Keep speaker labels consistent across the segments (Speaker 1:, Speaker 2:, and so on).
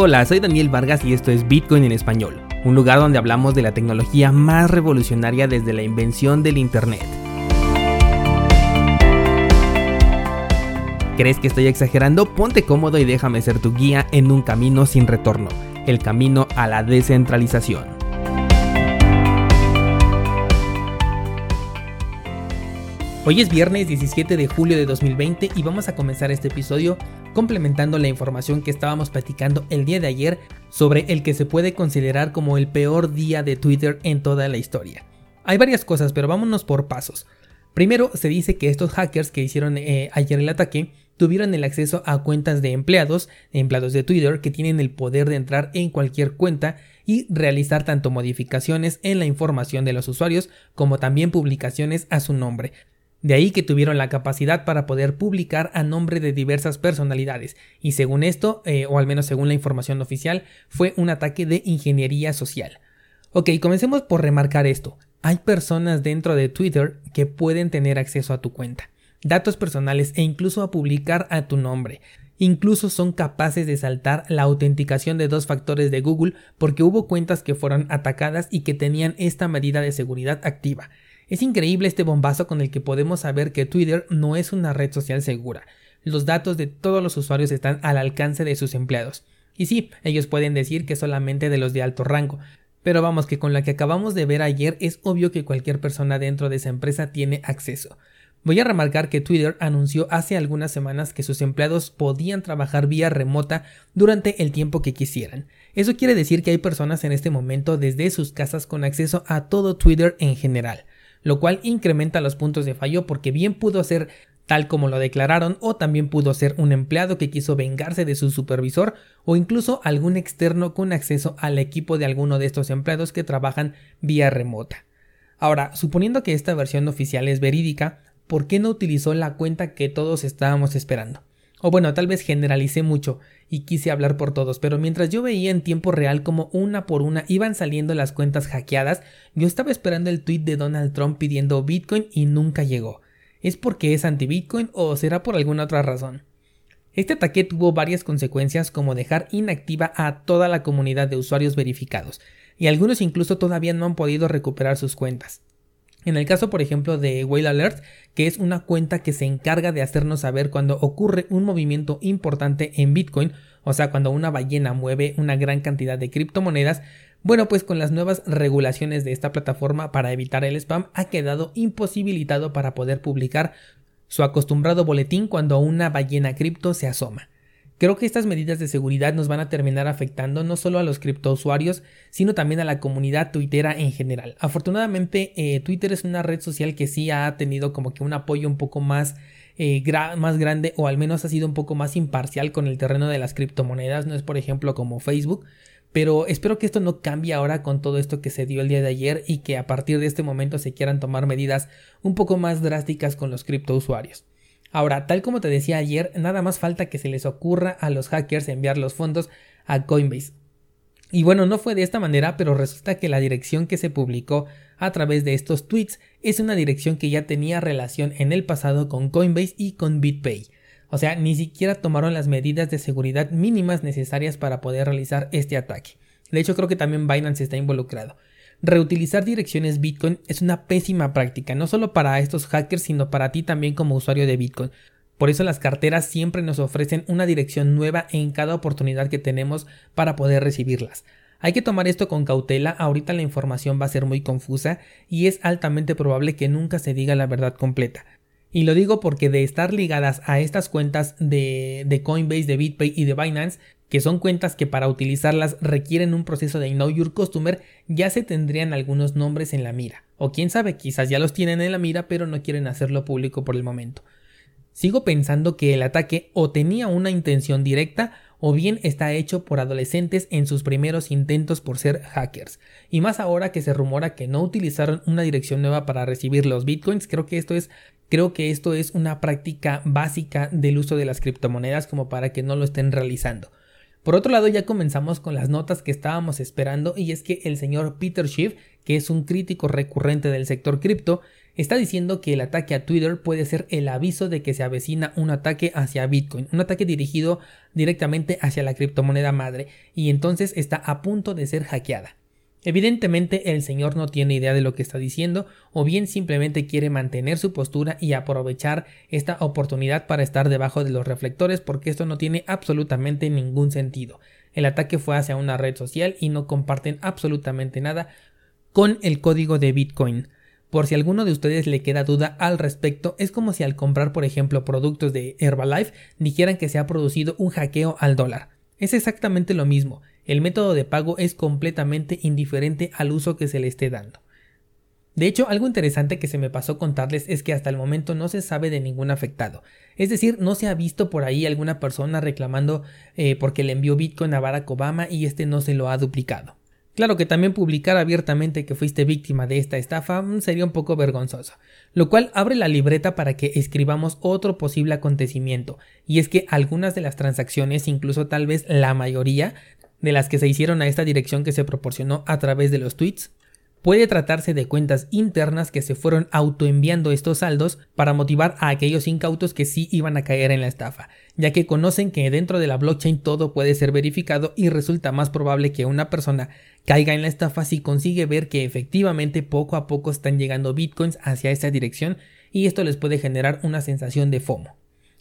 Speaker 1: Hola, soy Daniel Vargas y esto es Bitcoin en español, un lugar donde hablamos de la tecnología más revolucionaria desde la invención del Internet. ¿Crees que estoy exagerando? Ponte cómodo y déjame ser tu guía en un camino sin retorno, el camino a la descentralización. Hoy es viernes 17 de julio de 2020 y vamos a comenzar este episodio complementando la información que estábamos platicando el día de ayer sobre el que se puede considerar como el peor día de Twitter en toda la historia. Hay varias cosas, pero vámonos por pasos. Primero, se dice que estos hackers que hicieron eh, ayer el ataque tuvieron el acceso a cuentas de empleados, empleados de Twitter, que tienen el poder de entrar en cualquier cuenta y realizar tanto modificaciones en la información de los usuarios como también publicaciones a su nombre. De ahí que tuvieron la capacidad para poder publicar a nombre de diversas personalidades, y según esto, eh, o al menos según la información oficial, fue un ataque de ingeniería social. Ok, comencemos por remarcar esto. Hay personas dentro de Twitter que pueden tener acceso a tu cuenta, datos personales e incluso a publicar a tu nombre. Incluso son capaces de saltar la autenticación de dos factores de Google porque hubo cuentas que fueron atacadas y que tenían esta medida de seguridad activa. Es increíble este bombazo con el que podemos saber que Twitter no es una red social segura. Los datos de todos los usuarios están al alcance de sus empleados. Y sí, ellos pueden decir que solamente de los de alto rango, pero vamos que con la que acabamos de ver ayer es obvio que cualquier persona dentro de esa empresa tiene acceso. Voy a remarcar que Twitter anunció hace algunas semanas que sus empleados podían trabajar vía remota durante el tiempo que quisieran. Eso quiere decir que hay personas en este momento desde sus casas con acceso a todo Twitter en general lo cual incrementa los puntos de fallo porque bien pudo ser tal como lo declararon o también pudo ser un empleado que quiso vengarse de su supervisor o incluso algún externo con acceso al equipo de alguno de estos empleados que trabajan vía remota. Ahora, suponiendo que esta versión oficial es verídica, ¿por qué no utilizó la cuenta que todos estábamos esperando? O bueno, tal vez generalicé mucho y quise hablar por todos, pero mientras yo veía en tiempo real como una por una iban saliendo las cuentas hackeadas, yo estaba esperando el tweet de Donald Trump pidiendo Bitcoin y nunca llegó. ¿Es porque es anti-Bitcoin o será por alguna otra razón? Este ataque tuvo varias consecuencias como dejar inactiva a toda la comunidad de usuarios verificados, y algunos incluso todavía no han podido recuperar sus cuentas. En el caso, por ejemplo, de Whale Alert, que es una cuenta que se encarga de hacernos saber cuando ocurre un movimiento importante en Bitcoin, o sea, cuando una ballena mueve una gran cantidad de criptomonedas, bueno, pues con las nuevas regulaciones de esta plataforma para evitar el spam ha quedado imposibilitado para poder publicar su acostumbrado boletín cuando una ballena cripto se asoma. Creo que estas medidas de seguridad nos van a terminar afectando no solo a los criptousuarios, sino también a la comunidad tuitera en general. Afortunadamente, eh, Twitter es una red social que sí ha tenido como que un apoyo un poco más, eh, más grande o al menos ha sido un poco más imparcial con el terreno de las criptomonedas. No es, por ejemplo, como Facebook. Pero espero que esto no cambie ahora con todo esto que se dio el día de ayer y que a partir de este momento se quieran tomar medidas un poco más drásticas con los criptousuarios. Ahora, tal como te decía ayer, nada más falta que se les ocurra a los hackers enviar los fondos a Coinbase. Y bueno, no fue de esta manera, pero resulta que la dirección que se publicó a través de estos tweets es una dirección que ya tenía relación en el pasado con Coinbase y con BitPay. O sea, ni siquiera tomaron las medidas de seguridad mínimas necesarias para poder realizar este ataque. De hecho, creo que también Binance está involucrado. Reutilizar direcciones Bitcoin es una pésima práctica, no solo para estos hackers, sino para ti también como usuario de Bitcoin. Por eso las carteras siempre nos ofrecen una dirección nueva en cada oportunidad que tenemos para poder recibirlas. Hay que tomar esto con cautela, ahorita la información va a ser muy confusa y es altamente probable que nunca se diga la verdad completa. Y lo digo porque de estar ligadas a estas cuentas de, de Coinbase, de BitPay y de Binance, que son cuentas que para utilizarlas requieren un proceso de Know Your Customer, ya se tendrían algunos nombres en la mira. O quién sabe, quizás ya los tienen en la mira pero no quieren hacerlo público por el momento. Sigo pensando que el ataque o tenía una intención directa o bien está hecho por adolescentes en sus primeros intentos por ser hackers. Y más ahora que se rumora que no utilizaron una dirección nueva para recibir los bitcoins, creo que esto es creo que esto es una práctica básica del uso de las criptomonedas como para que no lo estén realizando. Por otro lado, ya comenzamos con las notas que estábamos esperando y es que el señor Peter Schiff, que es un crítico recurrente del sector cripto, está diciendo que el ataque a Twitter puede ser el aviso de que se avecina un ataque hacia Bitcoin, un ataque dirigido directamente hacia la criptomoneda madre y entonces está a punto de ser hackeada. Evidentemente el señor no tiene idea de lo que está diciendo o bien simplemente quiere mantener su postura y aprovechar esta oportunidad para estar debajo de los reflectores porque esto no tiene absolutamente ningún sentido. El ataque fue hacia una red social y no comparten absolutamente nada con el código de Bitcoin. Por si alguno de ustedes le queda duda al respecto, es como si al comprar, por ejemplo, productos de Herbalife dijeran que se ha producido un hackeo al dólar. Es exactamente lo mismo, el método de pago es completamente indiferente al uso que se le esté dando. De hecho, algo interesante que se me pasó contarles es que hasta el momento no se sabe de ningún afectado. Es decir, no se ha visto por ahí alguna persona reclamando eh, porque le envió Bitcoin a Barack Obama y este no se lo ha duplicado. Claro que también publicar abiertamente que fuiste víctima de esta estafa mm, sería un poco vergonzoso, lo cual abre la libreta para que escribamos otro posible acontecimiento, y es que algunas de las transacciones, incluso tal vez la mayoría de las que se hicieron a esta dirección que se proporcionó a través de los tweets, Puede tratarse de cuentas internas que se fueron autoenviando estos saldos para motivar a aquellos incautos que sí iban a caer en la estafa, ya que conocen que dentro de la blockchain todo puede ser verificado y resulta más probable que una persona caiga en la estafa si consigue ver que efectivamente poco a poco están llegando bitcoins hacia esa dirección y esto les puede generar una sensación de FOMO.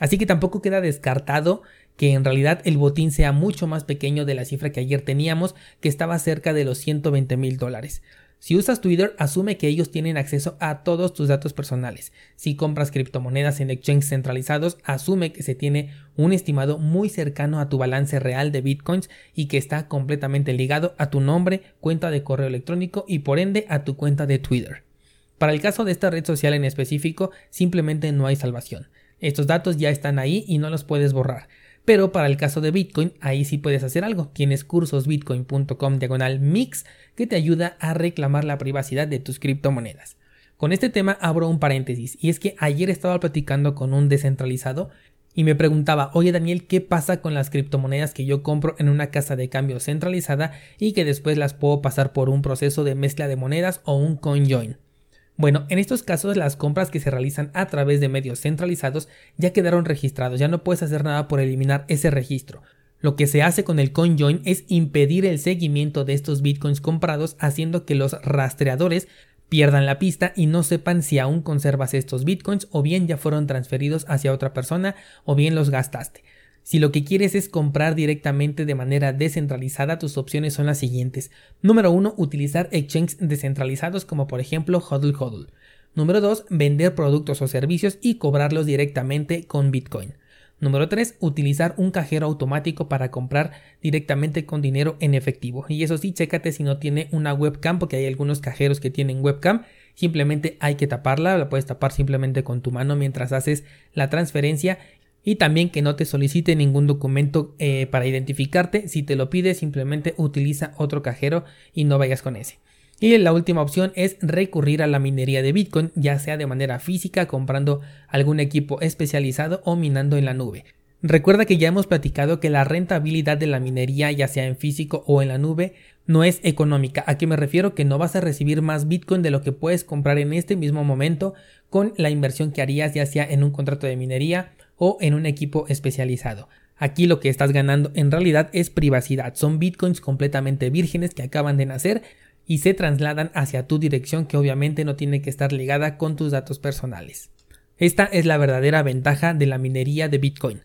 Speaker 1: Así que tampoco queda descartado que en realidad el botín sea mucho más pequeño de la cifra que ayer teníamos, que estaba cerca de los 120 mil dólares. Si usas Twitter, asume que ellos tienen acceso a todos tus datos personales. Si compras criptomonedas en exchanges centralizados, asume que se tiene un estimado muy cercano a tu balance real de bitcoins y que está completamente ligado a tu nombre, cuenta de correo electrónico y por ende a tu cuenta de Twitter. Para el caso de esta red social en específico, simplemente no hay salvación. Estos datos ya están ahí y no los puedes borrar. Pero para el caso de Bitcoin, ahí sí puedes hacer algo. Tienes cursosbitcoin.com diagonal mix que te ayuda a reclamar la privacidad de tus criptomonedas. Con este tema abro un paréntesis y es que ayer estaba platicando con un descentralizado y me preguntaba, oye Daniel, ¿qué pasa con las criptomonedas que yo compro en una casa de cambio centralizada y que después las puedo pasar por un proceso de mezcla de monedas o un coin bueno, en estos casos las compras que se realizan a través de medios centralizados ya quedaron registrados, ya no puedes hacer nada por eliminar ese registro. Lo que se hace con el CoinJoin es impedir el seguimiento de estos bitcoins comprados haciendo que los rastreadores pierdan la pista y no sepan si aún conservas estos bitcoins o bien ya fueron transferidos hacia otra persona o bien los gastaste. Si lo que quieres es comprar directamente de manera descentralizada, tus opciones son las siguientes. Número 1. Utilizar exchanges descentralizados como por ejemplo HODL HODL. Número 2. Vender productos o servicios y cobrarlos directamente con Bitcoin. Número 3. Utilizar un cajero automático para comprar directamente con dinero en efectivo. Y eso sí, chécate si no tiene una webcam, porque hay algunos cajeros que tienen webcam. Simplemente hay que taparla, la puedes tapar simplemente con tu mano mientras haces la transferencia y también que no te solicite ningún documento eh, para identificarte. Si te lo pide, simplemente utiliza otro cajero y no vayas con ese. Y la última opción es recurrir a la minería de Bitcoin, ya sea de manera física comprando algún equipo especializado o minando en la nube. Recuerda que ya hemos platicado que la rentabilidad de la minería, ya sea en físico o en la nube, no es económica. ¿A qué me refiero? Que no vas a recibir más Bitcoin de lo que puedes comprar en este mismo momento con la inversión que harías ya sea en un contrato de minería o en un equipo especializado. Aquí lo que estás ganando en realidad es privacidad. Son bitcoins completamente vírgenes que acaban de nacer y se trasladan hacia tu dirección que obviamente no tiene que estar ligada con tus datos personales. Esta es la verdadera ventaja de la minería de Bitcoin.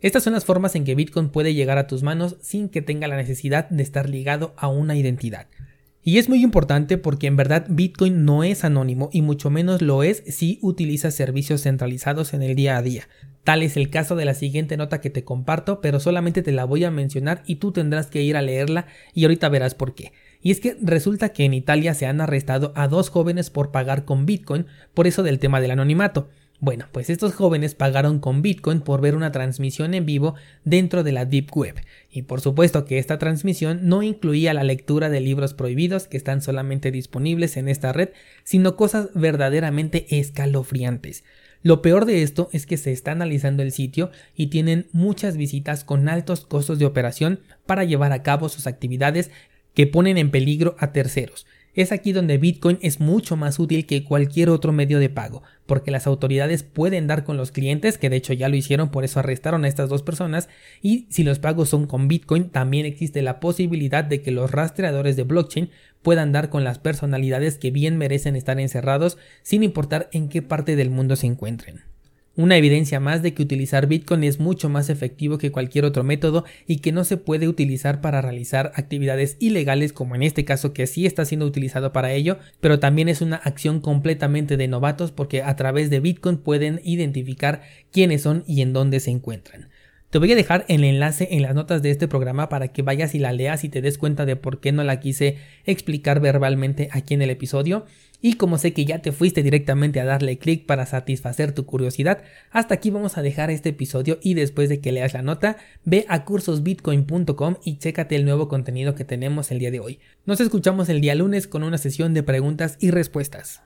Speaker 1: Estas son las formas en que Bitcoin puede llegar a tus manos sin que tenga la necesidad de estar ligado a una identidad. Y es muy importante porque en verdad Bitcoin no es anónimo y mucho menos lo es si utilizas servicios centralizados en el día a día. Tal es el caso de la siguiente nota que te comparto, pero solamente te la voy a mencionar y tú tendrás que ir a leerla y ahorita verás por qué. Y es que resulta que en Italia se han arrestado a dos jóvenes por pagar con Bitcoin, por eso del tema del anonimato. Bueno, pues estos jóvenes pagaron con Bitcoin por ver una transmisión en vivo dentro de la Deep Web. Y por supuesto que esta transmisión no incluía la lectura de libros prohibidos que están solamente disponibles en esta red, sino cosas verdaderamente escalofriantes. Lo peor de esto es que se está analizando el sitio y tienen muchas visitas con altos costos de operación para llevar a cabo sus actividades que ponen en peligro a terceros. Es aquí donde Bitcoin es mucho más útil que cualquier otro medio de pago, porque las autoridades pueden dar con los clientes, que de hecho ya lo hicieron, por eso arrestaron a estas dos personas, y si los pagos son con Bitcoin, también existe la posibilidad de que los rastreadores de blockchain puedan dar con las personalidades que bien merecen estar encerrados sin importar en qué parte del mundo se encuentren. Una evidencia más de que utilizar Bitcoin es mucho más efectivo que cualquier otro método y que no se puede utilizar para realizar actividades ilegales como en este caso que sí está siendo utilizado para ello, pero también es una acción completamente de novatos porque a través de Bitcoin pueden identificar quiénes son y en dónde se encuentran. Te voy a dejar el enlace en las notas de este programa para que vayas y la leas y te des cuenta de por qué no la quise explicar verbalmente aquí en el episodio. Y como sé que ya te fuiste directamente a darle clic para satisfacer tu curiosidad, hasta aquí vamos a dejar este episodio y después de que leas la nota, ve a cursosbitcoin.com y chécate el nuevo contenido que tenemos el día de hoy. Nos escuchamos el día lunes con una sesión de preguntas y respuestas.